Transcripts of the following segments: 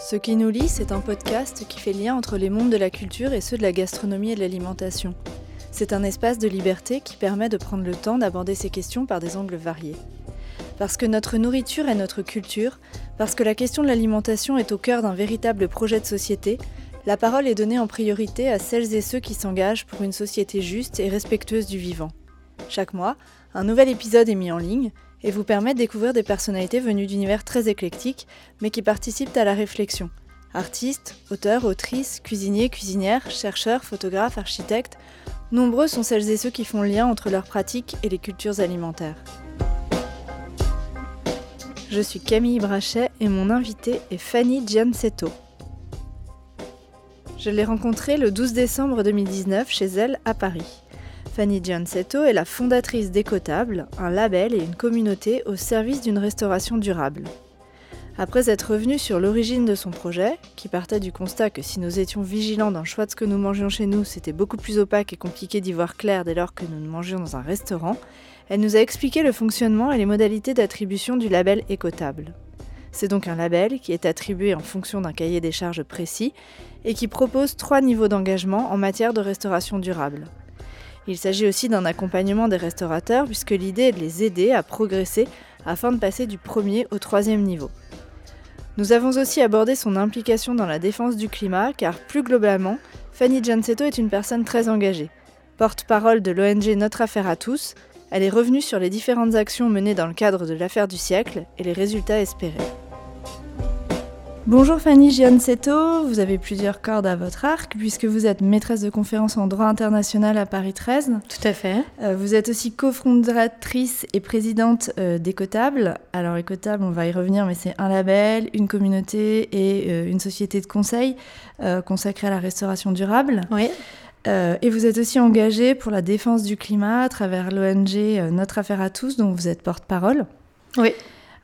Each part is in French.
Ce qui nous lie, c'est un podcast qui fait lien entre les mondes de la culture et ceux de la gastronomie et de l'alimentation. C'est un espace de liberté qui permet de prendre le temps d'aborder ces questions par des angles variés. Parce que notre nourriture est notre culture, parce que la question de l'alimentation est au cœur d'un véritable projet de société, la parole est donnée en priorité à celles et ceux qui s'engagent pour une société juste et respectueuse du vivant. Chaque mois, un nouvel épisode est mis en ligne et vous permet de découvrir des personnalités venues d'univers très éclectiques, mais qui participent à la réflexion. Artistes, auteurs, autrices, cuisiniers, cuisinières, chercheurs, photographes, architectes, nombreux sont celles et ceux qui font lien entre leurs pratiques et les cultures alimentaires. Je suis Camille Brachet et mon invitée est Fanny Giancetto. Je l'ai rencontrée le 12 décembre 2019 chez elle à Paris. Fanny Giancetto est la fondatrice d'Ecotable, un label et une communauté au service d'une restauration durable. Après être revenue sur l'origine de son projet, qui partait du constat que si nous étions vigilants dans le choix de ce que nous mangions chez nous, c'était beaucoup plus opaque et compliqué d'y voir clair dès lors que nous nous mangions dans un restaurant, elle nous a expliqué le fonctionnement et les modalités d'attribution du label Écotable. C'est donc un label qui est attribué en fonction d'un cahier des charges précis et qui propose trois niveaux d'engagement en matière de restauration durable. Il s'agit aussi d'un accompagnement des restaurateurs puisque l'idée est de les aider à progresser afin de passer du premier au troisième niveau. Nous avons aussi abordé son implication dans la défense du climat car plus globalement, Fanny Giancetto est une personne très engagée. Porte-parole de l'ONG Notre Affaire à tous, elle est revenue sur les différentes actions menées dans le cadre de l'affaire du siècle et les résultats espérés. Bonjour Fanny Giancetto, vous avez plusieurs cordes à votre arc puisque vous êtes maîtresse de conférence en droit international à Paris 13. Tout à fait. Euh, vous êtes aussi cofondatrice et présidente euh, d'Ecotable. Alors Ecotable, on va y revenir, mais c'est un label, une communauté et euh, une société de conseil consacrée à la restauration durable. Oui. et vous êtes aussi engagée pour la défense du climat à travers l'ONG Notre Affaire à tous, dont vous êtes porte-parole. Oui.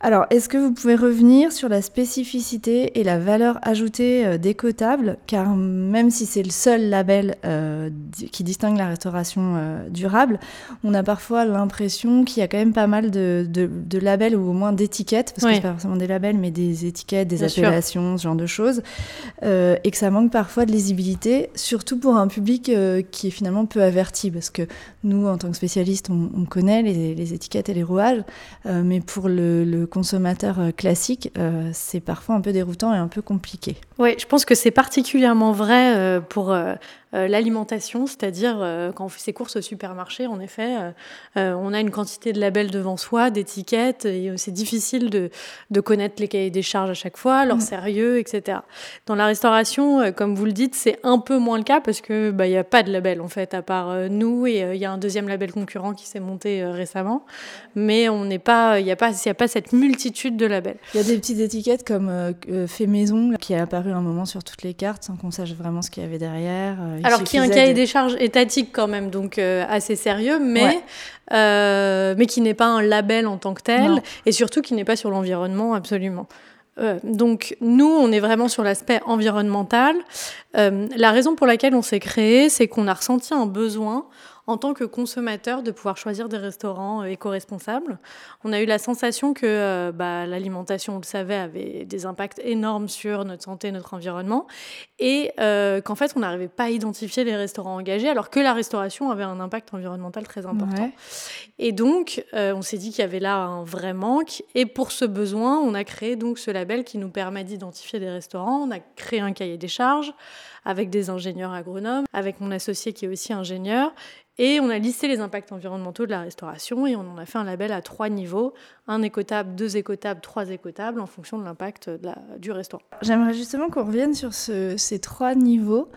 Alors, est-ce que vous pouvez revenir sur la spécificité et la valeur ajoutée euh, d'Ecotable Car même si c'est le seul label euh, qui distingue la restauration euh, durable, on a parfois l'impression qu'il y a quand même pas mal de, labels ou au moins d'étiquettes, parce que c'est pas forcément des labels, mais des étiquettes, des appellations, ce genre de choses, et que ça manque parfois de lisibilité, surtout pour un public qui est finalement peu averti, parce que nous, en tant que spécialistes, on, connaît les, étiquettes et les rouages, mais pour le, le consommateur euh, classique, euh, c'est parfois un peu déroutant et un peu compliqué. Oui, je pense que c'est particulièrement vrai euh, pour l'alimentation, c'est-à-dire euh, quand on fait ses courses au supermarché, en effet, euh, on a une quantité de labels devant soi, d'étiquettes, et c'est difficile de, de, connaître les cahiers des charges à chaque fois, leur mm. sérieux, etc. Dans la restauration, comme vous le dites, c'est un peu moins le cas parce que bah, il n'y a pas de label en fait, à part nous, et il y a un deuxième label concurrent qui s'est monté récemment, mais on n'est pas, il n'y a pas, il a pas cette multitude de labels. Il y a des petites étiquettes comme fait maison qui est apparu un moment sur toutes les cartes sans qu'on sache vraiment ce qu'il y avait derrière. Alors qui a un cahier des charges étatique quand même, donc euh, assez sérieux, mais, euh, mais qui n'est pas un label en tant que tel, et surtout qui n'est pas sur l'environnement absolument. Euh, donc nous, on est vraiment sur l'aspect environnemental. la raison pour laquelle on s'est créé, c'est qu'on a ressenti un besoin en tant que consommateur de pouvoir choisir des restaurants euh, éco-responsables. On a eu la sensation que euh, bah, l'alimentation, on le savait, avait des impacts énormes sur notre santé, notre environnement, et euh, qu'en fait, on n'arrivait pas à identifier les restaurants engagés, alors que la restauration avait un impact environnemental très important. Et donc, on s'est dit qu'il y avait là un vrai manque, et pour ce besoin, on a créé donc ce label qui nous permet d'identifier des restaurants. On a créé un cahier des charges avec des ingénieurs agronomes, avec mon associé qui est aussi ingénieur, et on a listé les impacts environnementaux de la restauration et on en a fait un label à trois niveaux, un écotable, deux écotables, trois écotables, en fonction de l'impact du restaurant. J'aimerais justement qu'on revienne sur ces trois niveaux,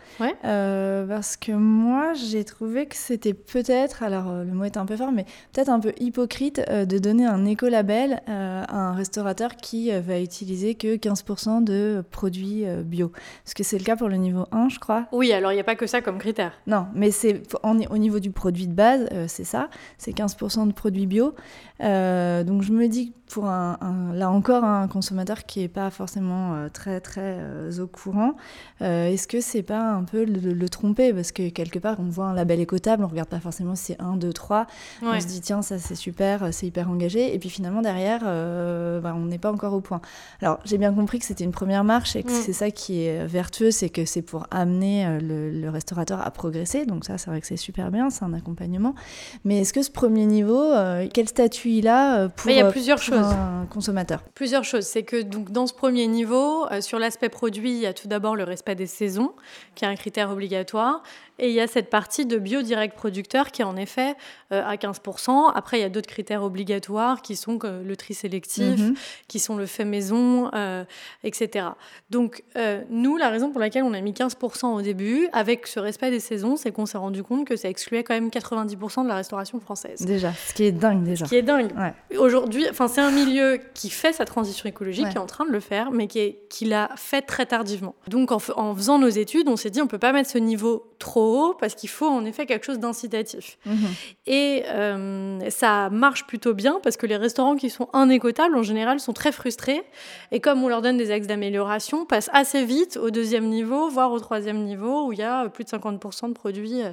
euh, parce que moi j'ai trouvé que c'était peut-être, alors euh, le mot est un peu fort, mais peut-être un peu hypocrite euh, de donner un écolabel à un restaurateur qui va utiliser que 15% de produits bio. Est-ce que c'est le cas pour le niveau 1, je crois. Oui, alors il n'y a pas que ça comme critère. Non, mais c'est au niveau du produit de base, c'est ça, c'est 15% de produits bio. donc je me dis que pour un, là encore un consommateur qui n'est pas forcément très très au courant, est-ce que c'est pas un peu le, tromper? Parce que quelque part on voit un label écotable, on regarde pas forcément si c'est 1, 2, 3, on se dit tiens ça c'est super, c'est hyper engagé et puis finalement derrière bah, on n'est pas encore au point. Alors j'ai bien compris que c'était une première marche et que mm. c'est ça qui est vertueux, c'est que c'est pour amener euh, le, restaurateur à progresser. Donc ça, c'est vrai que c'est super bien, c'est un accompagnement. Mais est-ce que ce premier niveau, euh, quel statut il a euh, pour, il y a plusieurs choses. un consommateur? Plusieurs choses. C'est que donc, dans ce premier niveau, sur l'aspect produit, il y a tout d'abord le respect des saisons, qui est un critère obligatoire. Et il y a cette partie de bio-direct producteur qui est en effet euh, à 15%. Après, il y a d'autres critères obligatoires qui sont le tri sélectif, mhm. qui sont le fait maison, euh, etc. Donc, euh, nous, la raison pour laquelle on a mis 15% au début, avec ce respect des saisons, c'est qu'on s'est rendu compte que ça excluait quand même 90% de la restauration française. Déjà, ce qui est dingue déjà. Ce qui est dingue. Aujourd'hui, enfin, c'est un milieu qui fait sa transition écologique, qui est en train de le faire, mais qui, est, qui l'a fait très tardivement. Donc, en, en faisant nos études, on s'est dit on peut pas mettre ce niveau trop parce qu'il faut en effet quelque chose d'incitatif. Mhm. Et euh, ça marche plutôt bien parce que les restaurants qui sont inécotables, en général, sont très frustrés. Et comme on leur donne des axes d'amélioration, passent assez vite au deuxième niveau, voire au troisième niveau, où il y a plus de 50% de produits euh,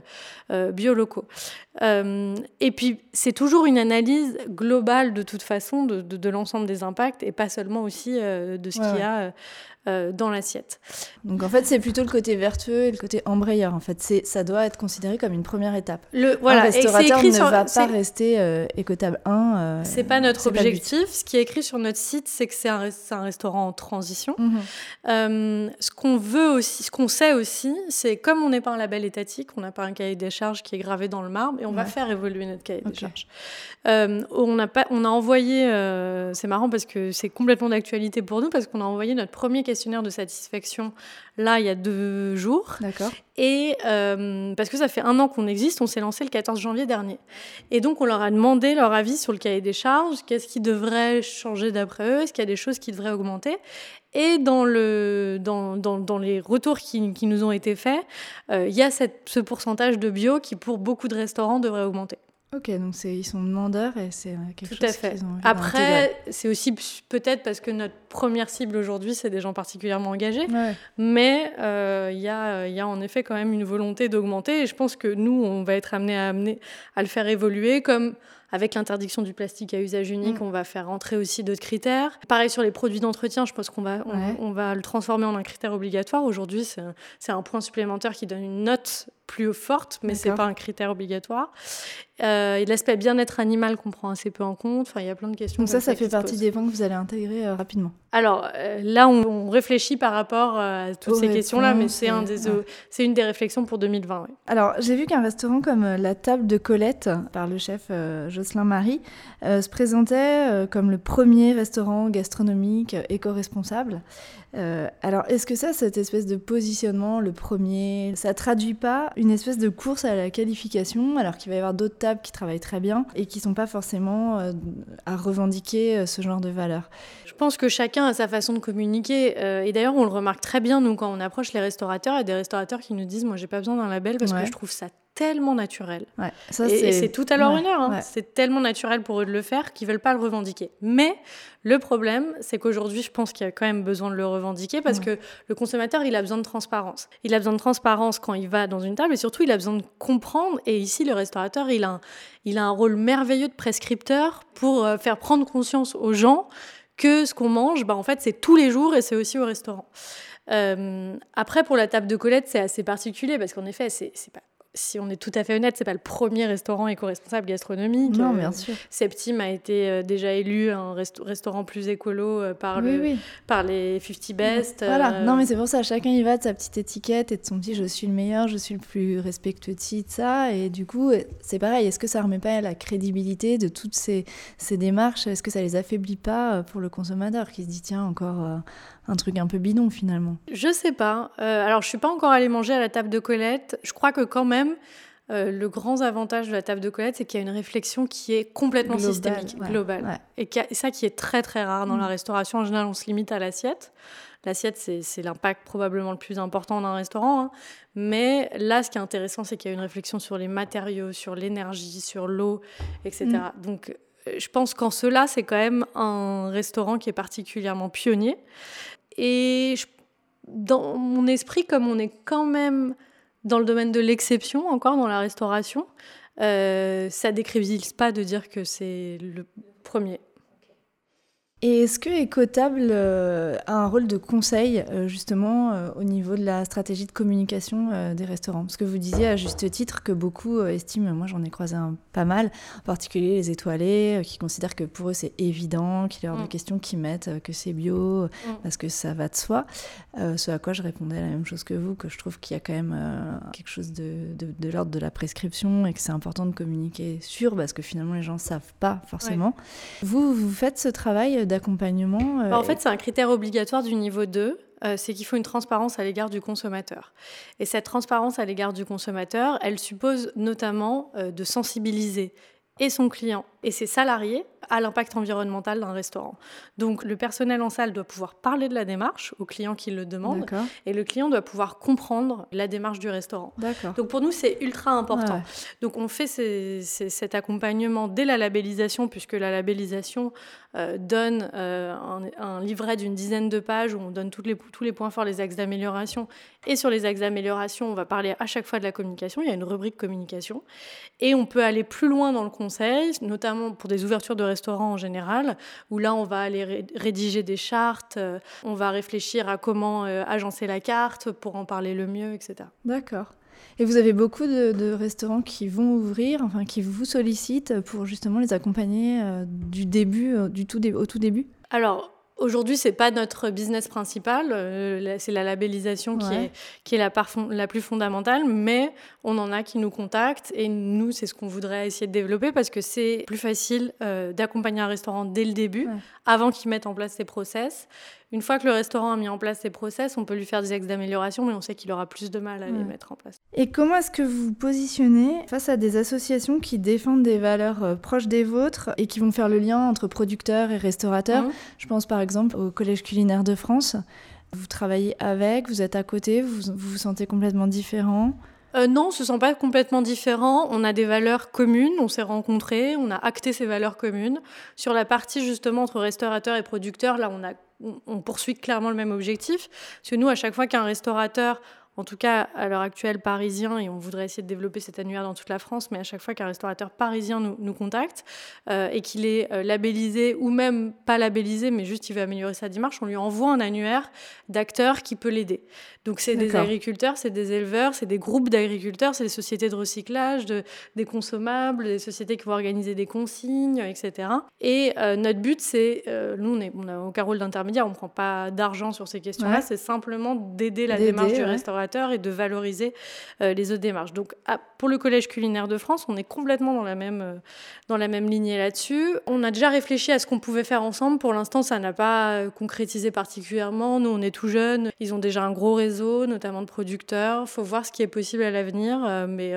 euh, biolocaux. et puis, c'est toujours une analyse globale de toute façon de, de, l'ensemble des impacts et pas seulement aussi de ce qu'il y a euh, dans l'assiette. Donc en fait, c'est plutôt le côté vertueux et le côté embrayeur. En fait, c'est ça doit être considéré comme une première étape. Le voilà, un restaurateur ne va pas rester euh, écotable 1. Euh, c'est pas notre objectif. Ce qui est écrit sur notre site, c'est que c'est un, un, restaurant en transition. Mhm. Euh, ce qu'on veut aussi, ce qu'on sait aussi, c'est comme on n'est pas un label étatique, on n'a pas un cahier des charges qui est gravé dans le marbre, et on va faire évoluer notre cahier des charges. on a pas, on a envoyé, c'est marrant parce que c'est complètement d'actualité pour nous parce qu'on a envoyé notre premier questionnaire de satisfaction là il y a deux jours. D'accord. Et euh, parce que ça fait un an qu'on existe, on s'est lancé le 14 janvier dernier. Et donc on leur a demandé leur avis sur le cahier des charges, qu'est-ce qui devrait changer d'après eux, est-ce qu'il y a des choses qui devraient augmenter. Et dans, le, dans, dans, dans les retours qui, qui, nous ont été faits, euh, il y a cette, ce pourcentage de bio qui pour beaucoup de restaurants devrait augmenter. Ok, donc ils sont demandeurs et c'est quelque Tout chose à fait. Ont Après, c'est aussi peut-être parce que notre première cible aujourd'hui, c'est des gens particulièrement engagés, mais euh, il y, a, y, a, en effet quand même une volonté d'augmenter et je pense que nous, on va être amené à, amener, à le faire évoluer comme avec l'interdiction du plastique à usage unique, mm. on va faire rentrer aussi d'autres critères. Pareil sur les produits d'entretien, je pense qu'on va, on, va le transformer en un critère obligatoire. Aujourd'hui, c'est un point supplémentaire qui donne une note plus forte, mais c'est pas un critère obligatoire. Euh, l'aspect bien-être animal qu'on prend assez peu en compte. Enfin, il y a plein de questions. Donc ça, ça, fait partie des points que vous allez intégrer euh, rapidement. Alors euh, là, on, réfléchit par rapport euh, à toutes ces questions-là, mais c'est un des, c'est une des réflexions pour 2020. Alors j'ai vu qu'un restaurant comme la Table de Colette par le chef Jocelyn Marie se présentait comme le premier restaurant gastronomique éco-responsable. Alors, est-ce que ça, cette espèce de positionnement, le premier, ça traduit pas une espèce de course à la qualification, alors qu'il va y avoir d'autres tables qui travaillent très bien et qui sont pas forcément euh, à revendiquer euh, ce genre de valeur Je pense que chacun a sa façon de communiquer. et d'ailleurs, on le remarque très bien, nous, quand on approche les restaurateurs, il y a des restaurateurs qui nous disent Moi, j'ai pas besoin d'un label parce que je trouve ça tellement naturel. et, c'est tout à leur honneur. Hein. C'est tellement naturel pour eux de le faire qu'ils veulent pas le revendiquer. Mais le problème, c'est qu'aujourd'hui, je pense qu'il y a quand même besoin de le revendiquer parce que le consommateur, il a besoin de transparence. Il a besoin de transparence quand il va dans une table et surtout, il a besoin de comprendre. Et ici, le restaurateur, il a un, il a un rôle merveilleux de prescripteur pour euh, faire prendre conscience aux gens que ce qu'on mange, bah, en fait, c'est tous les jours et c'est aussi au restaurant. Euh, après, pour la table de Colette, c'est assez particulier parce qu'en effet, c'est pas si on est tout à fait honnête, c'est pas le premier restaurant éco-responsable gastronomique. Non, bien sûr. Septime a été euh, déjà élu un restaurant plus écolo euh, par, le, par les 50 Best. Voilà, euh. non, mais c'est pour ça, chacun y va de sa petite étiquette et de son petit je suis le meilleur, je suis le plus respectueux de ça. Et du coup, c'est pareil, est-ce que ça remet pas la crédibilité de toutes ces, ces démarches? Est-ce que ça les affaiblit pas pour le consommateur qui se dit tiens, encore un truc un peu bidon finalement Je sais pas. alors, je suis pas encore allée manger à la table de Colette. Je crois que quand même, euh, le grand avantage de la table de Colette, c'est qu'il y a une réflexion qui est complètement systémique, globale. Et, ça qui est très très rare dans la mm. restauration. En général, on se limite à l'assiette. L'assiette, c'est l'impact probablement le plus important d'un restaurant. Hein. Mais là, ce qui est intéressant, c'est qu'il y a une réflexion sur les matériaux, sur l'énergie, sur l'eau, etc. Mm. Donc, euh, je pense qu'en cela, c'est quand même un restaurant qui est particulièrement pionnier. Et dans mon esprit, comme on est quand même dans le domaine de l'exception, encore dans la restauration, euh, ça décrédibilise pas de dire que c'est le premier. Et est-ce que Ecotable euh, a un rôle de conseil euh, justement euh, au niveau de la stratégie de communication des restaurants? Parce que vous disiez à juste titre que beaucoup estiment, moi j'en ai croisé un, pas mal, en particulier les étoilés, qui considèrent que pour eux c'est évident, qu'il y a hors de mm. question qu'ils mettent que c'est bio, mm. parce que ça va de soi. ce à quoi je répondais la même chose que vous, que je trouve qu'il y a quand même quelque chose de, de, l'ordre de la prescription et que c'est important de communiquer sur, parce que finalement les gens ne savent pas forcément. Vous, vous faites ce travail d'accompagnement euh, bah, En fait, c'est un critère obligatoire du niveau 2 euh, c'est qu'il faut une transparence à l'égard du consommateur. Et cette transparence à l'égard du consommateur, elle suppose notamment euh, de sensibiliser et son client et ses salariés à l'impact environnemental d'un restaurant. Donc le personnel en salle doit pouvoir parler de la démarche au client qui le demande et le client doit pouvoir comprendre la démarche du restaurant. Donc pour nous c'est ultra important. Donc on fait cet accompagnement dès la labellisation puisque la labellisation euh, donne euh, un, livret d'une dizaine de pages où on donne toutes les, tous les points forts, les axes d'amélioration. Et sur les axes d'amélioration, on va parler à chaque fois de la communication. Il y a une rubrique communication. Et on peut aller plus loin dans le conseil, notamment pour des ouvertures de restaurants en général, où là, on va aller rédiger des chartes, euh, on va réfléchir à comment agencer la carte pour en parler le mieux, etc. D'accord. Et vous avez beaucoup de, restaurants qui vont ouvrir, enfin qui vous sollicitent pour justement les accompagner euh, du début, euh, du tout au tout début? Alors, Aujourd'hui, c'est pas notre business principal, euh, c'est la labellisation qui est, qui est la, la plus fondamentale, mais on en a qui nous contactent et nous, c'est ce qu'on voudrait essayer de développer parce que c'est plus facile d'accompagner un restaurant dès le début, avant qu'il mette en place ses process. Une fois que le restaurant a mis en place ses process, on peut lui faire des axes d'amélioration, mais on sait qu'il aura plus de mal à les mettre en place. Et comment est-ce que vous vous positionnez face à des associations qui défendent des valeurs euh, proches des vôtres et qui vont faire le lien entre producteurs et restaurateurs mmh. Je pense par exemple au Collège culinaire de France. Vous travaillez avec, vous êtes à côté, vous vous, vous sentez complètement différent? Euh, non, ce ne sont pas complètement différents. On a des valeurs communes, on s'est rencontrés, on a acté ces valeurs communes. Sur la partie justement entre restaurateurs et producteurs, là, on a on poursuit clairement le même objectif. Parce que nous, à chaque fois qu'un restaurateur en tout cas à l'heure actuelle parisien, et on voudrait essayer de développer cet annuaire dans toute la France, mais à chaque fois qu'un restaurateur parisien nous, contacte euh, et qu'il est euh, labellisé ou même pas labellisé, mais juste il veut améliorer sa démarche, on lui envoie un annuaire d'acteurs qui peut l'aider. Donc c'est des agriculteurs, c'est des éleveurs, c'est des groupes d'agriculteurs, c'est des sociétés de recyclage, de, des consommables, des sociétés qui vont organiser des consignes, etc. Et euh, notre but, c'est, nous on n'a aucun rôle d'intermédiaire, on ne prend pas d'argent sur ces questions-là, c'est simplement d'aider la démarche du restaurateur et de valoriser euh, les autres démarches. Donc ah, pour le Collège culinaire de France, on est complètement dans la même, euh, dans la même lignée là-dessus. On a déjà réfléchi à ce qu'on pouvait faire ensemble. Pour l'instant, ça n'a pas euh, concrétisé particulièrement. Nous, on est tout jeunes. Ils ont déjà un gros réseau, notamment de producteurs. Il faut voir ce qui est possible à l'avenir, mais,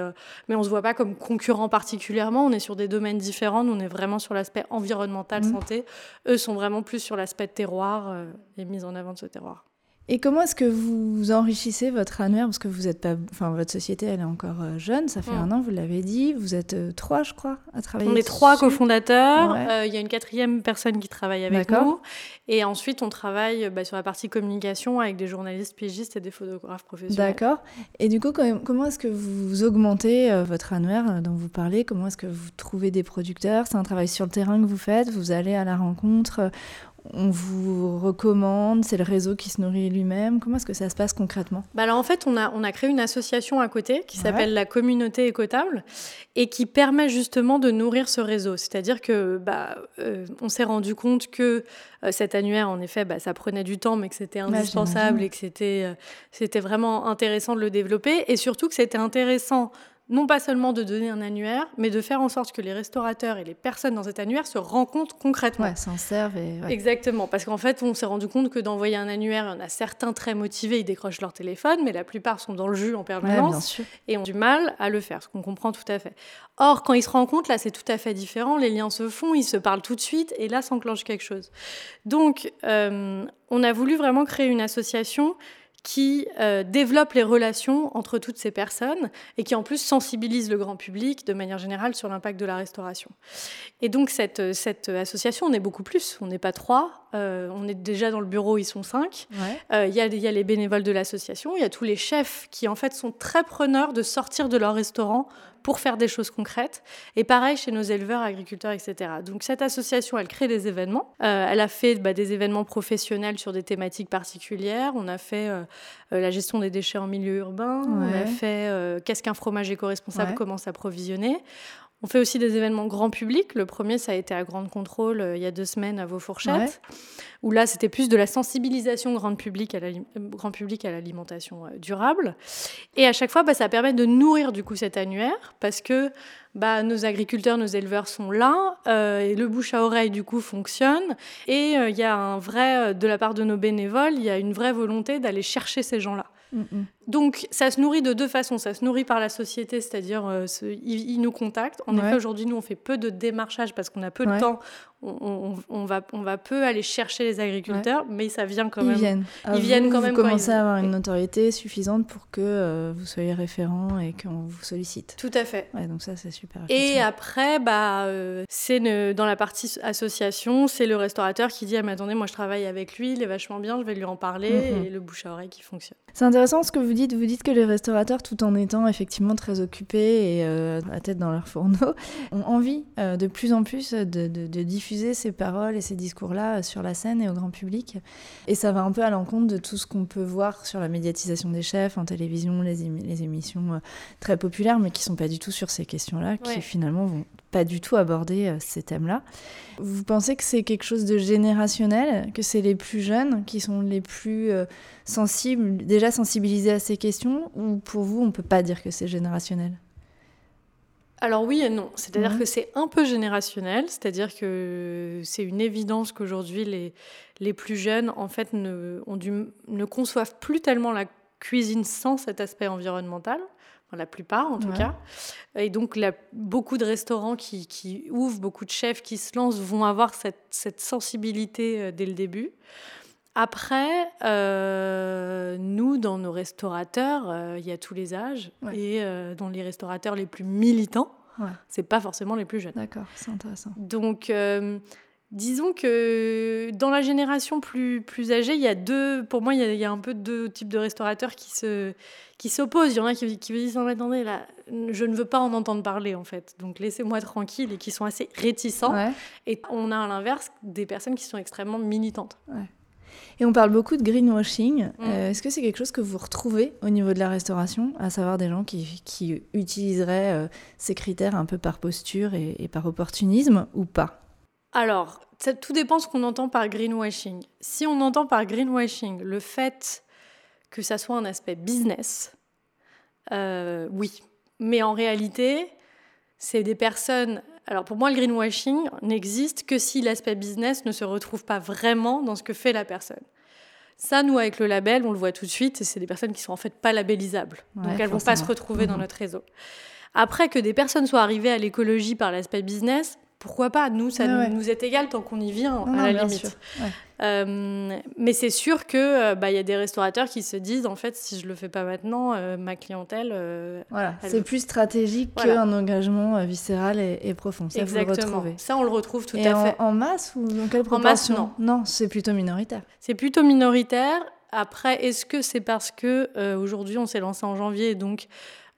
mais on ne se voit pas comme concurrents particulièrement. On est sur des domaines différents. Nous, on est vraiment sur l'aspect environnemental, mmh. santé. Eux sont vraiment plus sur l'aspect terroir et mise en avant de ce terroir. Et comment est-ce que vous enrichissez votre annuaire? Parce que vous êtes pas, enfin votre société, elle est encore euh, jeune, ça fait mm. un an, vous l'avez dit. Vous êtes euh, trois, je crois, à travailler. On est trois cofondateurs. Euh, il y a une quatrième personne qui travaille avec nous. Et ensuite, on travaille bah, sur la partie communication avec des journalistes pigistes et des photographes professionnels. D'accord. Et du coup, comment est-ce que vous augmentez votre annuaire dont vous parlez? Comment est-ce que vous trouvez des producteurs? C'est un travail sur le terrain que vous faites Vous allez à la rencontre on vous recommande, c'est le réseau qui se nourrit lui-même. Comment est-ce que ça se passe concrètement? Bah alors En fait, on a, on a créé une association à côté qui s'appelle la communauté écotable et qui permet justement de nourrir ce réseau. C'est-à-dire que bah, euh, on s'est rendu compte que euh, cet annuaire, en effet, bah, ça prenait du temps, mais que c'était indispensable et que c'était, euh, c'était vraiment intéressant de le développer et surtout que c'était intéressant non pas seulement de donner un annuaire, mais de faire en sorte que les restaurateurs et les personnes dans cet annuaire se rencontrent concrètement. Ouais, s'en servent. Et, Exactement, parce qu'en fait, on s'est rendu compte que d'envoyer un annuaire, il y en a certains très motivés, ils décrochent leur téléphone, mais la plupart sont dans le jus en permanence et ont du mal à le faire, ce qu'on comprend tout à fait. Or, quand ils se rencontrent, là, c'est tout à fait différent, les liens se font, ils se parlent tout de suite, et là s'enclenche quelque chose. Donc, euh, on a voulu vraiment créer une association qui euh, développe les relations entre toutes ces personnes et qui en plus sensibilise le grand public de manière générale sur l'impact de la restauration. Et donc cette, cette association, on est beaucoup plus, on n'est pas trois, euh, on est déjà dans le bureau, ils sont cinq. Euh, il y, y, a les bénévoles de l'association, il y a tous les chefs qui en fait sont très preneurs de sortir de leur restaurant pour faire des choses concrètes. Et pareil chez nos éleveurs, agriculteurs, etc. Donc cette association, elle crée des événements. Euh, elle a fait bah, des événements professionnels sur des thématiques particulières. On a fait euh, euh, la gestion des déchets en milieu urbain. On a fait qu'est-ce qu'un fromage éco-responsable, comment s'approvisionner. On fait aussi des événements grand public. Le premier, ça a été à Grande Contrôle il y a deux semaines à Vos Fourchettes, où là, c'était plus de la sensibilisation grand public à l'alimentation durable. Et à chaque fois, bah, ça permet de nourrir du coup cet annuaire, parce que bah, nos agriculteurs, nos éleveurs sont là, et le bouche à oreille du coup fonctionne, et il y a un vrai, de la part de nos bénévoles, il y a une vraie volonté d'aller chercher ces gens-là. Mm, mm. Donc, ça se nourrit de deux façons. Ça se nourrit par la société, c'est-à-dire euh, ils, nous contactent. En effet, aujourd'hui, nous, on fait peu de démarchage parce qu'on a peu de temps. On, va, on va peu aller chercher les agriculteurs, mais ça vient quand même. Ils viennent. ils viennent quand même. Vous commencez à avoir une notoriété suffisante pour que euh, vous soyez référent et qu'on vous sollicite. Tout à fait. donc ça, c'est super. Et après, bah, euh, c'est dans la partie association, c'est le restaurateur qui dit ah, mais attendez, moi je travaille avec lui, il est vachement bien, je vais lui en parler, mm, et le bouche à oreille qui fonctionne. C'est intéressant ce que vous dites. Vous dites que les restaurateurs, tout en étant effectivement très occupés et euh, la tête dans leur fourneau, ont envie euh, de plus en plus de, diffuser ces paroles et ces discours-là sur la scène et au grand public. Et ça va un peu à l'encontre de tout ce qu'on peut voir sur la médiatisation des chefs en télévision, les, les émissions euh, très populaires, mais qui sont pas du tout sur ces questions-là, qui finalement vont pas du tout aborder ces thèmes-là. Vous pensez que c'est quelque chose de générationnel, que c'est les plus jeunes qui sont les plus sensibles, déjà sensibilisés à ces questions, ou pour vous, on peut pas dire que c'est générationnel? Alors oui et non. C'est-à-dire que c'est un peu générationnel, c'est-à-dire que c'est une évidence qu'aujourd'hui les, les plus jeunes en fait ne, ont ne conçoivent plus tellement la cuisine sans cet aspect environnemental, la plupart en tout cas. Et donc beaucoup de restaurants qui, qui, ouvrent, beaucoup de chefs qui se lancent vont avoir cette, cette sensibilité euh, dès le début. Après, euh, nous, dans nos restaurateurs, euh, il y a tous les âges. Et dans les restaurateurs les plus militants, ouais. c'est pas forcément les plus jeunes. D'accord, c'est intéressant. Donc, disons que dans la génération plus, plus âgée, il y a deux, pour moi, il y, a, un peu deux types de restaurateurs qui se qui s'opposent. Il y en a qui, qui disent attendez, là, je ne veux pas en entendre parler en fait. Donc laissez-moi tranquille et qui sont assez réticents. Et on a à l'inverse des personnes qui sont extrêmement militantes. Ouais. Et on parle beaucoup de greenwashing. Mm. Euh, est-ce que c'est quelque chose que vous retrouvez au niveau de la restauration, à savoir des gens qui, qui utiliseraient euh, ces critères un peu par posture et, par opportunisme ou pas? Alors, ça, tout dépend ce qu'on entend par greenwashing. Si on entend par greenwashing le fait que ça soit un aspect business, euh, oui. Mais en réalité, c'est des personnes alors pour moi, le greenwashing n'existe que si l'aspect business ne se retrouve pas vraiment dans ce que fait la personne. Ça, nous, avec le label, on le voit tout de suite, c'est des personnes qui sont en fait pas labellisables. donc elles ne vont pas se retrouver dans mmh. notre réseau. Après, que des personnes soient arrivées à l'écologie par l'aspect business, pourquoi pas Nous, ça nous, est égal tant qu'on y vient, à la limite. Euh, mais c'est sûr que euh, bah, y a des restaurateurs qui se disent en fait si je le fais pas maintenant euh, ma clientèle voilà c'est plus stratégique qu'un engagement viscéral et, profond ça exactement. vous ça on le retrouve tout à fait. en, masse ou dans quelle proportion en masse non. Non c'est plutôt minoritaire. C'est plutôt minoritaire. Après est-ce que c'est parce que aujourd'hui on s'est lancé en janvier donc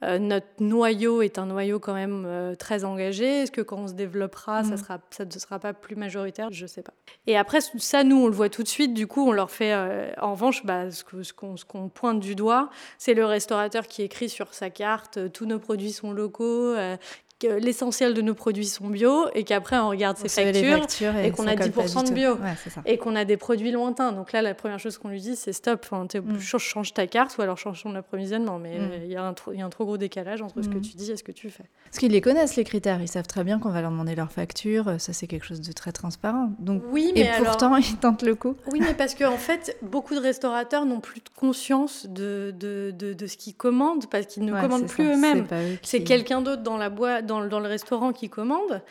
notre noyau est un noyau quand même euh, très engagé. Est-ce que quand on se développera, ça, mm. sera, ça ne sera pas plus majoritaire? Je ne sais pas. Et après, ça, nous, on le voit tout de suite. Du coup, on leur fait. Euh, en revanche, bah, ce qu'on ce qu'on pointe du doigt, c'est le restaurateur qui écrit sur sa carte tous nos produits sont locaux, que l'essentiel de nos produits sont bio et qu'après on regarde ses factures, et, qu'on a 10% de bio et qu'on a des produits lointains. Donc là, la première chose qu'on lui dit, c'est stop, enfin, mm. change ta carte ou alors change ton approvisionnement. Mais mm. il y, a un y a un trop gros décalage entre ce que mm. tu dis et ce que tu fais. Parce qu'ils les connaissent, les critères. Ils savent très bien qu'on va leur demander leurs factures. Ça, c'est quelque chose de très transparent. Donc, oui, mais et pourtant, ils tentent le coup. Oui, mais parce qu'en en fait, beaucoup de restaurateurs n'ont plus de conscience de, de, de, ce qu'ils commandent parce qu'ils ne commandent plus eux-mêmes. C'est quelqu'un d'autre dans la boîte, dans, dans, le restaurant qui commande.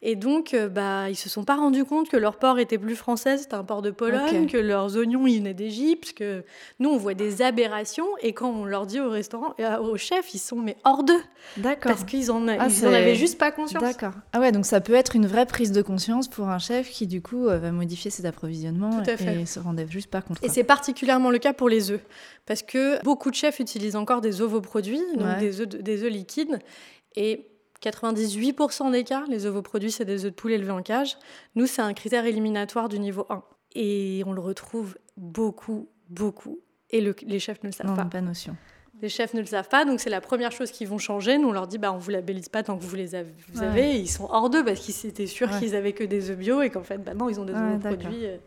Et donc, euh, bah, ils se sont pas rendus compte que leur porc était plus français, c'était un porc de Pologne, que leurs oignons, ils venaient d'Égypte, que nous, on voit des aberrations. Et quand on leur dit au restaurant, euh, au chef, ils sont mais hors d'eux. D'accord. Parce qu'ils en, ah, en avaient juste pas conscience. D'accord. Ah ouais, donc ça peut être une vraie prise de conscience pour un chef qui, du coup, euh, va modifier ses approvisionnements et se rendait juste pas compte. Et c'est particulièrement le cas pour les œufs. Parce que beaucoup de chefs utilisent encore des ovoproduits, donc des, œufs, des œufs liquides. Et 98% des cas, les ovoproduits, c'est des œufs de poulet élevés en cage. Nous, c'est un critère éliminatoire du niveau 1. Et on le retrouve beaucoup, beaucoup. Et les chefs ne le savent non, pas. pas notion. Les chefs ne le savent pas, donc c'est la première chose qu'ils vont changer. Nous, on leur dit, bah, on vous labellise pas tant que vous les avez. Ils sont hors d'eux parce qu'ils étaient sûrs qu'ils avaient que des œufs bio et qu'en fait, bah non, ils ont des ovoproduits euh,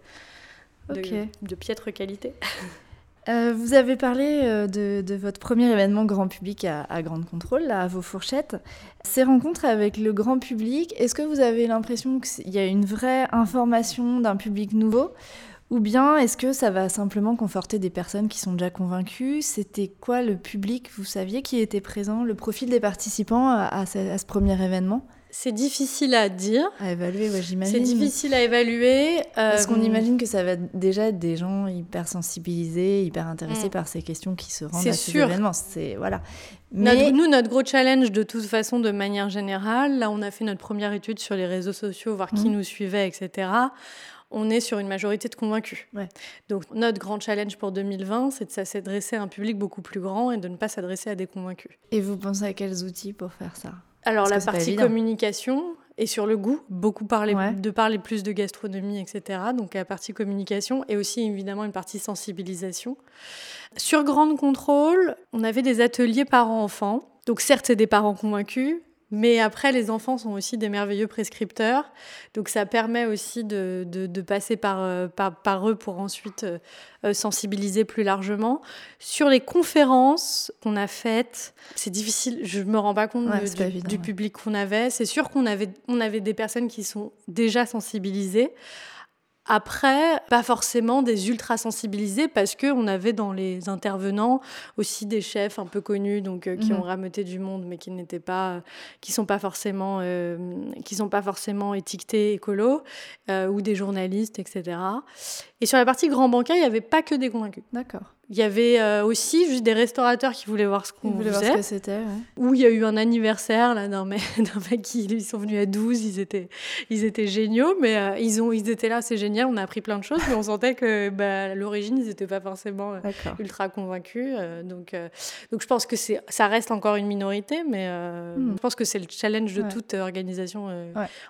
de, de piètre qualité. Euh, vous avez parlé euh, de, votre premier événement grand public à, Grande Contrôle, à vos fourchettes. Ces rencontres avec le grand public, est-ce que vous avez l'impression qu'il y a une vraie information d'un public nouveau? Ou bien est-ce que ça va simplement conforter des personnes qui sont déjà convaincues? C'était quoi le public, vous saviez, qui était présent, le profil des participants à ce premier événement? C'est difficile à dire. À évaluer, j'imagine. C'est difficile à évaluer. Parce qu'on euh, imagine que ça va déjà être des gens hyper sensibilisés, hyper intéressés mm. par ces questions qui se rendent à ces sûr. événements. C'est voilà. Mais... nous, notre gros challenge, de toute façon, de manière générale, là, on a fait notre première étude sur les réseaux sociaux, voir qui mm. nous suivait, etc. On est sur une majorité de convaincus. Donc, notre grand challenge pour 2020, c'est de s'adresser à un public beaucoup plus grand et de ne pas s'adresser à des convaincus. Et vous pensez à quels outils pour faire ça? Alors la partie communication et sur le goût, beaucoup parler, de parler plus de gastronomie, etc. Donc la partie communication et aussi évidemment une partie sensibilisation. Sur Grande Contrôle, on avait des ateliers parents-enfants. Donc certes, c'est des parents convaincus, mais après, les enfants sont aussi des merveilleux prescripteurs. Donc ça permet aussi de, de, passer par, euh, par, par, eux pour ensuite euh, euh, sensibiliser plus largement. Sur les conférences qu'on a faites, c'est difficile, je ne me rends pas compte du, public qu'on avait. C'est sûr qu'on avait, on avait des personnes qui sont déjà sensibilisées. Après, pas forcément des ultra sensibilisés parce que on avait dans les intervenants aussi des chefs un peu connus donc euh, qui mhm. ont rameuté du monde mais qui n'étaient pas qui sont pas forcément euh, qui sont pas forcément étiquetés écolo euh, ou des journalistes etc. Et sur la partie grand banquet, il n'y avait pas que des convaincus. D'accord. Il y avait euh, aussi juste des restaurateurs qui voulaient voir ce qu'on faisait. voir ce que c'était, ouais. Où il y a eu un anniversaire là d'un mec, qui ils sont venus à 12, ils étaient, ils étaient géniaux, mais euh, ils, ont, ils étaient là, c'est génial, on a appris plein de choses, mais on sentait que bah, à l'origine, ils n'étaient pas forcément euh, ultra convaincus. donc, donc je pense que ça reste encore une minorité, mais hmm. je pense que c'est le challenge de toute organisation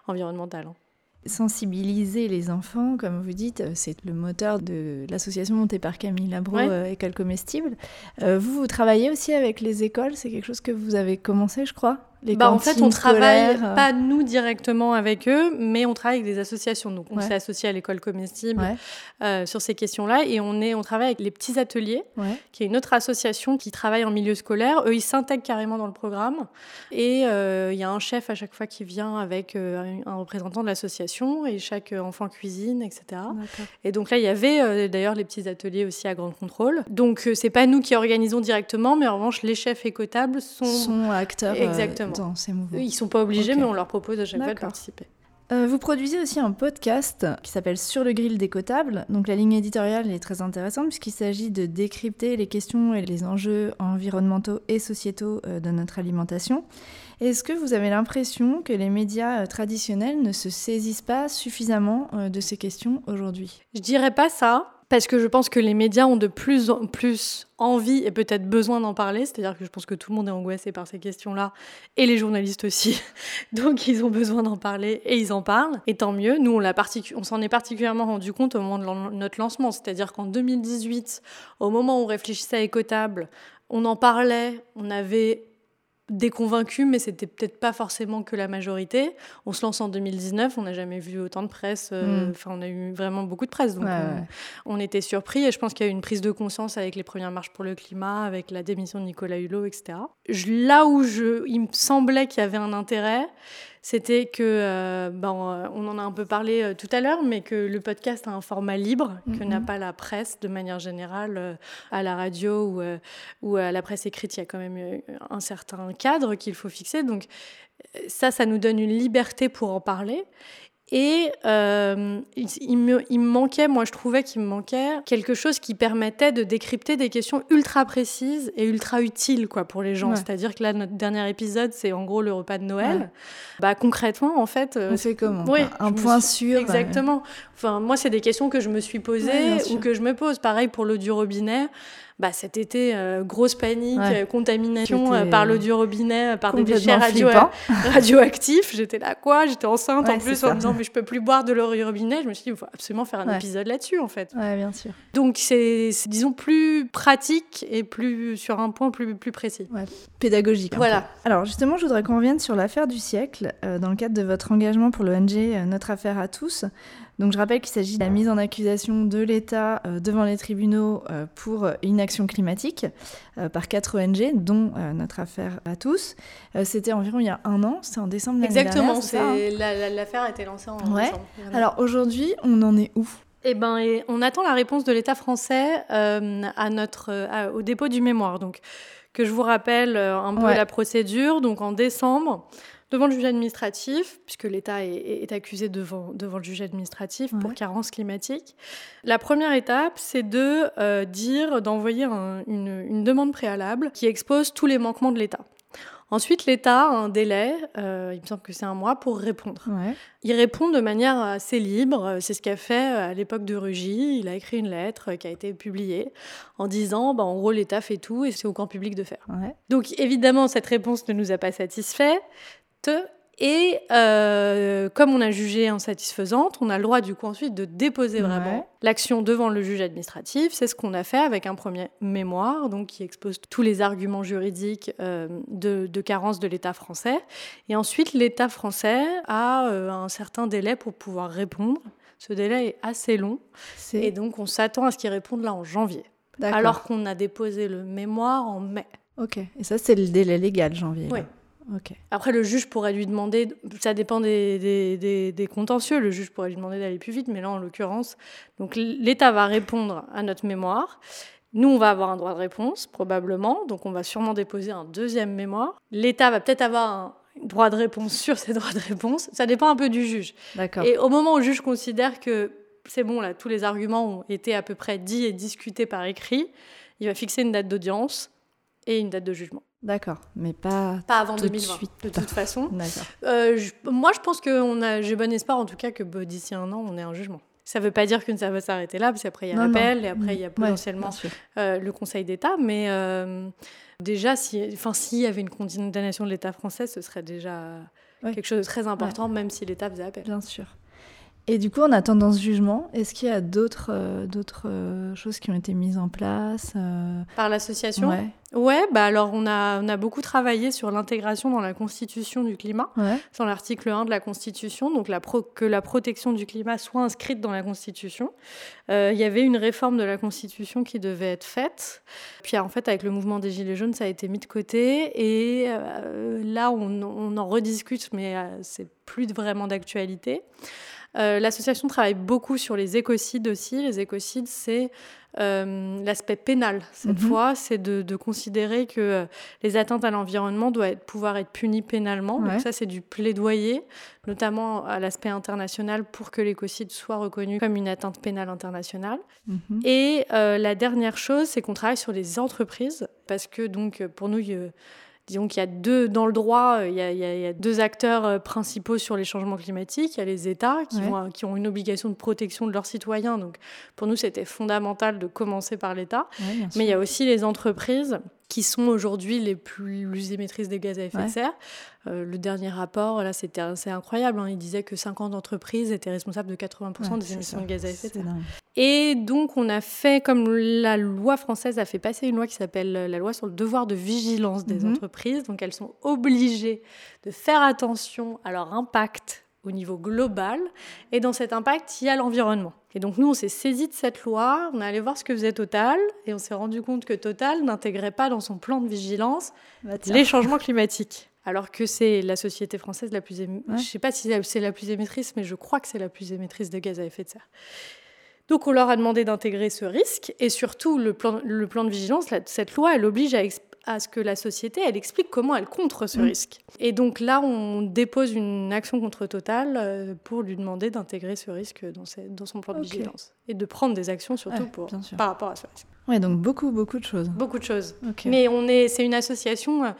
environnementale. Hein. Sensibiliser les enfants, comme vous dites, euh, c'est le moteur de l'association montée par Camille Labro, euh, École Comestible. Euh, vous, vous travaillez aussi avec les écoles, c'est quelque chose que vous avez commencé, je crois? Bah, en fait, on travaille euh. pas nous directement avec eux, mais on travaille avec des associations. Donc, on s'est associé à l'école comestible euh, sur ces questions-là, et on est, on travaille avec les petits ateliers, qui est une autre association qui travaille en milieu scolaire. Eux, ils s'intègrent carrément dans le programme, et euh, il y a un chef à chaque fois qui vient avec un représentant de l'association, et chaque enfant cuisine, etc. Et donc là, il y avait d'ailleurs les petits ateliers aussi à Grande Contrôle. Donc, c'est pas nous qui organisons directement, mais en revanche, les chefs écotables sont, sont acteurs. Exactement dans ces mouvements. Ils sont pas obligés, mais on leur propose à chaque fois de participer. Euh, vous produisez aussi un podcast qui s'appelle Sur le grill décotable. Donc la ligne éditoriale est très intéressante puisqu'il s'agit de décrypter les questions et les enjeux environnementaux et sociétaux euh, de notre alimentation. Est-ce que vous avez l'impression que les médias euh, traditionnels ne se saisissent pas suffisamment de ces questions aujourd'hui? Je dirais pas ça parce que je pense que les médias ont de plus en plus envie et peut-être besoin d'en parler. C'est-à-dire que je pense que tout le monde est angoissé par ces questions-là, et les journalistes aussi. Donc ils ont besoin d'en parler et ils en parlent. Et tant mieux. Nous, on, s'en est particulièrement rendu compte au moment de notre lancement. C'est-à-dire qu'en 2018, au moment où on réfléchissait à Écotable, on en parlait, on avait des convaincus, mais c'était peut-être pas forcément que la majorité. On se lance en 2019, on n'a jamais vu autant de presse. Euh, mm. Enfin, on a eu vraiment beaucoup de presse, donc on, était surpris. Et je pense qu'il y a eu une prise de conscience avec les premières marches pour le climat, avec la démission de Nicolas Hulot, etc. là où je, il me semblait qu'il y avait un intérêt, c'était que, euh, ben, euh, on en a un peu parlé euh, tout à l'heure, mais que le podcast a un format libre, que n'a mhm. pas la presse de manière générale à la radio ou, ou à la presse écrite. Il y a quand même un certain cadre qu'il faut fixer. Donc ça, ça nous donne une liberté pour en parler. Et euh, il, me, il, me, manquait, moi je trouvais qu'il me manquait quelque chose qui permettait de décrypter des questions ultra précises et ultra utiles quoi, pour les gens. C'est-à-dire que là, notre dernier épisode, c'est en gros le repas de Noël. Bah, concrètement, en fait. Euh, On comment? Un point sûr. Exactement. Enfin, moi, c'est des questions que je me suis posées ou que je me pose. Pareil pour l'eau du robinet bah, cet été, euh, grosse panique, euh, contamination euh, par l'eau du robinet, par des déchets radioactifs. J'étais là, quoi? J'étais enceinte en plus en me disant, mais je peux plus boire de l'eau du robinet. Je me suis dit, il faut absolument faire un épisode là-dessus, en fait. Ouais, bien sûr. Donc, c'est, disons, plus pratique et plus sur un point plus, plus précis. Pédagogique. Voilà. Alors, justement, je voudrais qu'on revienne sur l'affaire du siècle, dans le cadre de votre engagement pour l'ONG Notre Affaire à tous. Donc je rappelle qu'il s'agit de la mise en accusation de l'État euh, devant les tribunaux euh, pour inaction climatique euh, par quatre ONG, dont notre affaire à tous. c'était environ il y a un an, c'était en décembre l'année dernière. Exactement, l'affaire a été lancée en ouais. Alors aujourd'hui, on en est où? Eh ben, on attend la réponse de l'État français à notre, au dépôt du mémoire. Donc, que je vous rappelle un peu la procédure. Donc, en décembre, devant le juge administratif, puisque l'État est, accusé devant, devant le juge administratif pour carence climatique. La première étape, c'est de euh, dire, d'envoyer une, demande préalable qui expose tous les manquements de l'État. Ensuite, l'État a un délai, euh, il me semble que c'est un mois, pour répondre. Il répond de manière assez libre. C'est ce qu'a fait euh, à l'époque de Rugy. Il a écrit une lettre qui a été publiée en disant, bah, en gros, l'État fait tout et c'est au camp public de faire. Donc, évidemment, cette réponse ne nous a pas satisfait. Et euh, comme on a jugé insatisfaisante, on a le droit du coup ensuite de déposer vraiment l'action devant le juge administratif. C'est ce qu'on a fait avec un premier mémoire, donc qui expose tous les arguments juridiques euh, de, carence de l'État français. Et ensuite, l'État français a euh, un certain délai pour pouvoir répondre. Ce délai est assez long, et donc on s'attend à ce qu'il réponde là en janvier, alors qu'on a déposé le mémoire en mai. Ok, et ça c'est le délai légal janvier. Oui. Après, le juge pourrait lui demander, ça dépend des, des, contentieux, le juge pourrait lui demander d'aller plus vite, mais là, en l'occurrence, donc l'État va répondre à notre mémoire. Nous, on va avoir un droit de réponse, probablement, donc on va sûrement déposer un deuxième mémoire. L'État va peut-être avoir un droit de réponse sur ces droits de réponse. Ça dépend un peu du juge. Et au moment où le juge considère que c'est bon, là, tous les arguments ont été à peu près dits et discutés par écrit, il va fixer une date d'audience et une date de jugement. D'accord, mais pas, pas avant 2020, de toute façon. Euh, moi, je pense que j'ai bon espoir, en tout cas, que bah, d'ici un an, on ait un jugement. Ça ne veut pas dire que ça va s'arrêter là, parce qu'après, il y a l'appel, et après, il y a potentiellement euh, le Conseil d'État. Mais euh, déjà, s'il si y avait une condamnation de l'État français, ce serait déjà quelque chose de très important, même si l'État faisait appel. Bien sûr. Et du coup, en attendant ce jugement, est-ce qu'il y a d'autres euh, d'autres euh, choses qui ont été mises en place euh Par l'association? Ouais. Ouais, bah alors on a, on a beaucoup travaillé sur l'intégration dans la Constitution du climat, ouais. sur l'article 1 de la Constitution, donc la pro que la protection du climat soit inscrite dans la Constitution. Il y avait une réforme de la Constitution qui devait être faite. Puis en fait, avec le mouvement des Gilets jaunes, ça a été mis de côté. Et là, on, on, en rediscute, mais c'est plus vraiment d'actualité. Euh, l'association travaille beaucoup sur les écocides aussi. Les écocides, c'est euh, l'aspect pénal cette mhm. fois, c'est de, considérer que euh, les atteintes à l'environnement doivent pouvoir être punies pénalement. Donc ça, c'est du plaidoyer, notamment à l'aspect international, pour que l'écocide soit reconnu comme une atteinte pénale internationale. Mhm. Et la dernière chose, c'est qu'on travaille sur les entreprises, parce que donc pour nous, Disons qu'il y a deux, dans le droit, euh, il y, a, deux acteurs euh, principaux sur les changements climatiques. Il y a les États qui, qui, ont une obligation de protection de leurs citoyens. Donc pour nous, c'était fondamental de commencer par l'État. Mais il y a aussi les entreprises qui sont aujourd'hui les plus émettrices des gaz à effet de serre. Euh, le dernier rapport, là, c'était incroyable. Hein. Il disait que 50 entreprises étaient responsables de 80% des émissions de gaz à effet de serre. Et donc, on a fait, comme la loi française a fait passer une loi qui s'appelle la loi sur le devoir de vigilance des mhm. entreprises. Donc, elles sont obligées de faire attention à leur impact au niveau global. Et dans cet impact, il y a l'environnement. Et donc nous, on s'est saisi de cette loi, on est allé voir ce que faisait Total, et on s'est rendu compte que Total n'intégrait pas dans son plan de vigilance bah, les changements climatiques. Alors que c'est la société française la plus... Je ne sais pas si c'est la plus émettrice, mais je crois que c'est la plus émettrice de gaz à effet de serre. Donc on leur a demandé d'intégrer ce risque, et surtout le plan, le plan de vigilance, cette loi, elle oblige à à ce que la société, elle explique comment elle contre ce mm. risque. Et donc là, on dépose une action contre Total euh, pour lui demander d'intégrer ce risque dans, dans, son plan de vigilance et de prendre des actions surtout pour, par rapport à ce risque. Oui, donc beaucoup, beaucoup de choses. Beaucoup de choses. Mais on est, c'est une association euh,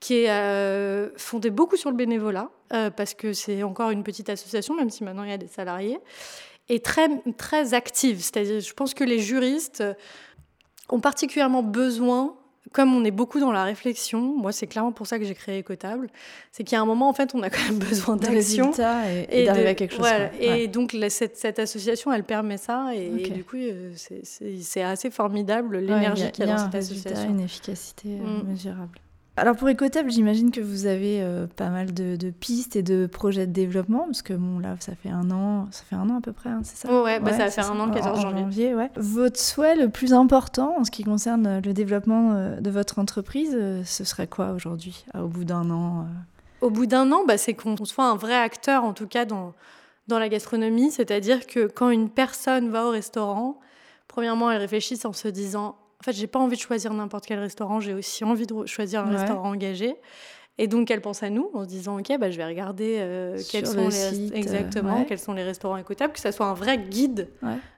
qui est euh, fondée beaucoup sur le bénévolat, parce que c'est encore une petite association, même si maintenant il y a des salariés, et très, très active. C'est-à-dire, je pense que les juristes ont particulièrement besoin comme on est beaucoup dans la réflexion, moi c'est clairement pour ça que j'ai créé Ecotable, c'est qu'il y a un moment en fait on a quand même besoin d'action et, d'arriver à quelque chose. Et donc cette, association elle permet ça et, du coup euh, c'est assez formidable l'énergie qu'il y a, dans cette association. Une efficacité euh, mm. mesurable. Alors pour Ecotable, j'imagine que vous avez euh, pas mal de, pistes et de projets de développement, parce que bon là, ça fait un an, ça fait un an à peu près, hein, c'est ça? Ouais, bah, ça va faire un an le 14 janvier. ouais. Votre souhait le plus important en ce qui concerne le développement euh, de votre entreprise, euh, ce serait quoi aujourd'hui, au bout d'un an Au bout d'un an, bah, c'est qu'on soit un vrai acteur, en tout cas dans, dans la gastronomie, c'est-à-dire que quand une personne va au restaurant, premièrement, elle réfléchisse en se disant en fait, j'ai pas envie de choisir n'importe quel restaurant, j'ai aussi envie de choisir un restaurant engagé. Et donc, elle pense à nous en se disant, OK, bah, je vais regarder euh, quels sont les exactement, quels sont les restaurants écoutables, que ça soit un vrai guide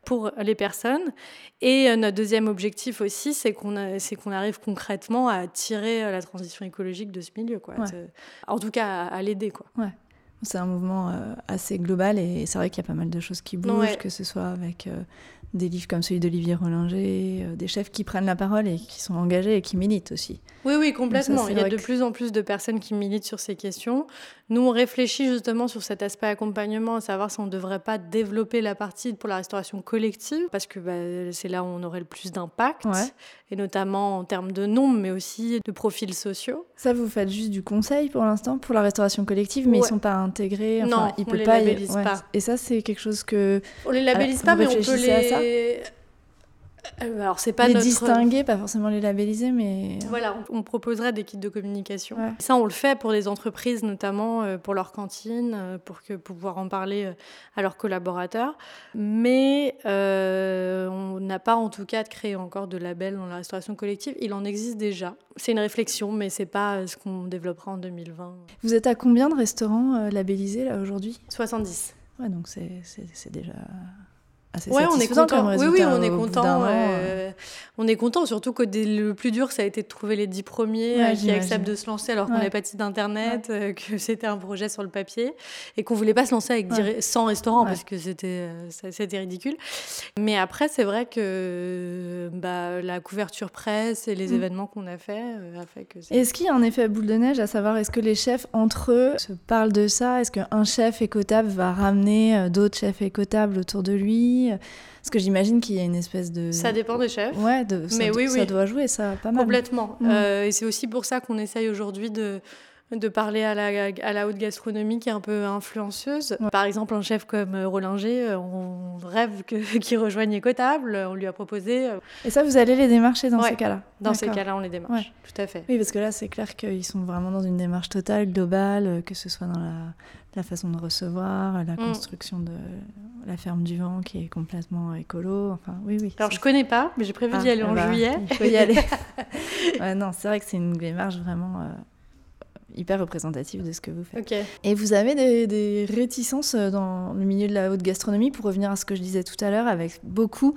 pour les personnes. Et euh, notre deuxième objectif aussi, c'est qu'on arrive concrètement à tirer euh, la transition écologique de ce milieu, quoi. En tout cas, à, l'aider, quoi. C'est un mouvement assez global et c'est vrai qu'il y a pas mal de choses qui bougent, que ce soit avec des livres comme celui d'Olivier Rollinger, euh, des chefs qui prennent la parole et qui sont engagés et qui militent aussi. Oui, oui, complètement. Il y a de plus en plus de personnes qui militent sur ces questions. Nous, on réfléchit justement sur cet aspect accompagnement, à savoir si on ne devrait pas développer la partie pour la restauration collective, parce que bah, c'est là où on aurait le plus d'impact, et notamment en termes de nombre, mais aussi de profils sociaux. Ça, vous faites juste du conseil pour l'instant pour la restauration collective, mais ils ne sont pas intégrés. Enfin, non, ils on ne les labellise pas. Et ça, c'est quelque chose que... On les labellise pas, mais on peut les... Euh, alors, c'est pas les distinguer, pas forcément les labelliser, mais. Voilà, on, proposerait des kits de communication. Ça, on le fait pour les entreprises, notamment euh, pour leurs cantines, euh, pour, que, pouvoir en parler à leurs collaborateurs. Mais on n'a pas, en tout cas, de créer encore de label dans la restauration collective. Il en existe déjà. C'est une réflexion, mais c'est pas ce qu'on développera en 2020. Vous êtes à combien de restaurants labellisés là aujourd'hui? 70. Ouais, donc c'est déjà ouais, on est content. Oui, oui, on est content. Euh, on est content, surtout que le plus dur, ça a été de trouver les dix premiers euh, qui acceptent de se lancer alors qu'on n'avait pas de site internet, euh, que c'était un projet sur le papier et qu'on voulait pas se lancer avec 100 restaurants parce que c'était c'était ridicule. Mais après, c'est vrai que bah, la couverture presse et les mm. événements qu'on a fait a fait que. Est-ce qu'il y a un effet boule de neige à savoir est-ce que les chefs entre eux se parlent de ça? Est-ce qu'un chef écotable va ramener d'autres chefs écotables autour de lui? Parce que j'imagine qu'il y a une espèce de. Ça dépend des chefs. Ouais, de, mais oui, ça doit jouer, ça, pas mal. Complètement. Mm. Euh, et c'est aussi pour ça qu'on essaye aujourd'hui de de parler à la, à la haute gastronomie qui est un peu influenceuse. Par exemple, un chef comme euh, Rollinger, euh, on rêve qu'il rejoigne Écotable, on lui a proposé. Et ça, vous allez les démarcher dans ces cas-là Dans ces cas-là, on les démarche, tout à fait. Oui, parce que là, c'est clair qu'ils sont vraiment dans une démarche totale, globale, que ce soit dans la, la façon de recevoir, la mm. construction de la ferme du vent qui est complètement écolo. Enfin, oui, oui. Alors, je connais pas, mais j'ai prévu d'y ah, aller en bah, juillet. Il faut y aller. non, c'est vrai que c'est une démarche vraiment euh, hyper représentative de ce que vous faites. Et vous avez des, des, réticences euh, dans le milieu de la haute gastronomie, pour revenir à ce que je disais tout à l'heure, avec beaucoup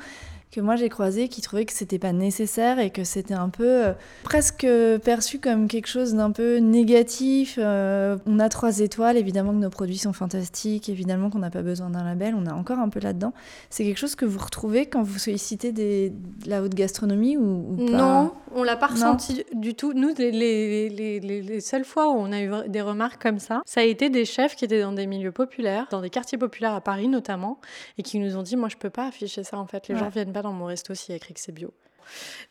que moi j'ai croisés qui trouvaient que c'était pas nécessaire et que c'était un peu euh, presque perçu comme quelque chose d'un peu négatif. Euh, on a trois étoiles, évidemment que nos produits sont fantastiques, évidemment qu'on n'a pas besoin d'un label, on a encore un peu là-dedans. C'est quelque chose que vous retrouvez quand vous sollicitez des, de la haute gastronomie ou, pas? Non, on l'a pas ressenti du tout. Nous, les, les, les, les, seules fois où on a eu des remarques comme ça, ça a été des chefs qui étaient dans des milieux populaires, dans des quartiers populaires à Paris notamment, et qui nous ont dit, moi je peux pas afficher ça en fait, les gens viennent pas dans mon resto s'il y a écrit que c'est bio.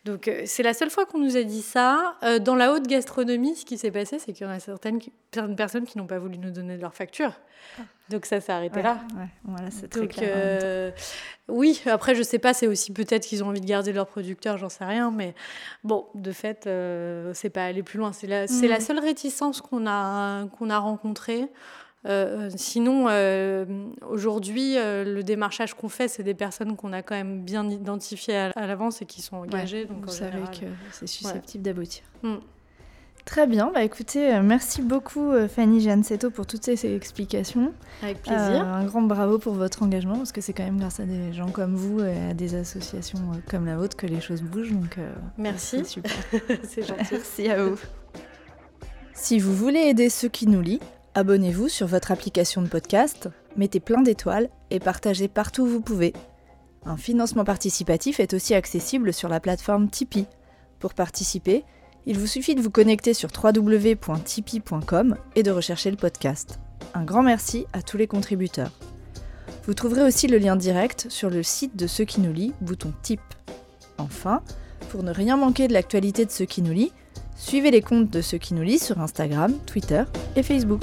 Donc euh, c'est la seule fois qu'on nous a dit ça. Euh, dans la haute gastronomie, ce qui s'est passé, c'est qu'il y en a certaines, certaines personnes qui n'ont pas voulu nous donner leur facture. Ah. Donc ça s'est arrêté là. Voilà, c'est très clair. Euh, oui, après je sais pas, c'est aussi peut-être qu'ils ont envie de garder leur producteur, j'en sais rien, mais bon, de fait, c'est pas aller plus loin. C'est la, mm. seule réticence qu'on a qu'on a rencontrée. Euh, sinon, euh, aujourd'hui, euh, le démarchage qu'on fait, c'est des personnes qu'on a quand même bien identifiées à, l'avance et qui sont engagées. donc vous savez que c'est susceptible d'aboutir. Mm. Très bien, bah écoutez, merci beaucoup Fanny Giansetto pour toutes ces, explications. Avec plaisir. un grand bravo pour votre engagement parce que c'est quand même grâce à des gens comme vous et à des associations comme la vôtre que les choses bougent. Donc merci. C'est super. c'est gentil. merci à vous. Si vous voulez aider ceux qui nous lient, Abonnez-vous sur votre application de podcast, mettez plein d'étoiles et partagez partout où vous pouvez. Un financement participatif est aussi accessible sur la plateforme Tipeee. Pour participer, il vous suffit de vous connecter sur www.tipeee.com et de rechercher le podcast. Un grand merci à tous les contributeurs. Vous trouverez aussi le lien direct sur le site de Ceux qui nous lit, bouton Tip. Enfin, pour ne rien manquer de l'actualité de Ceux qui nous lit, Suivez les comptes de ceux qui nous lisent sur Instagram, Twitter et Facebook.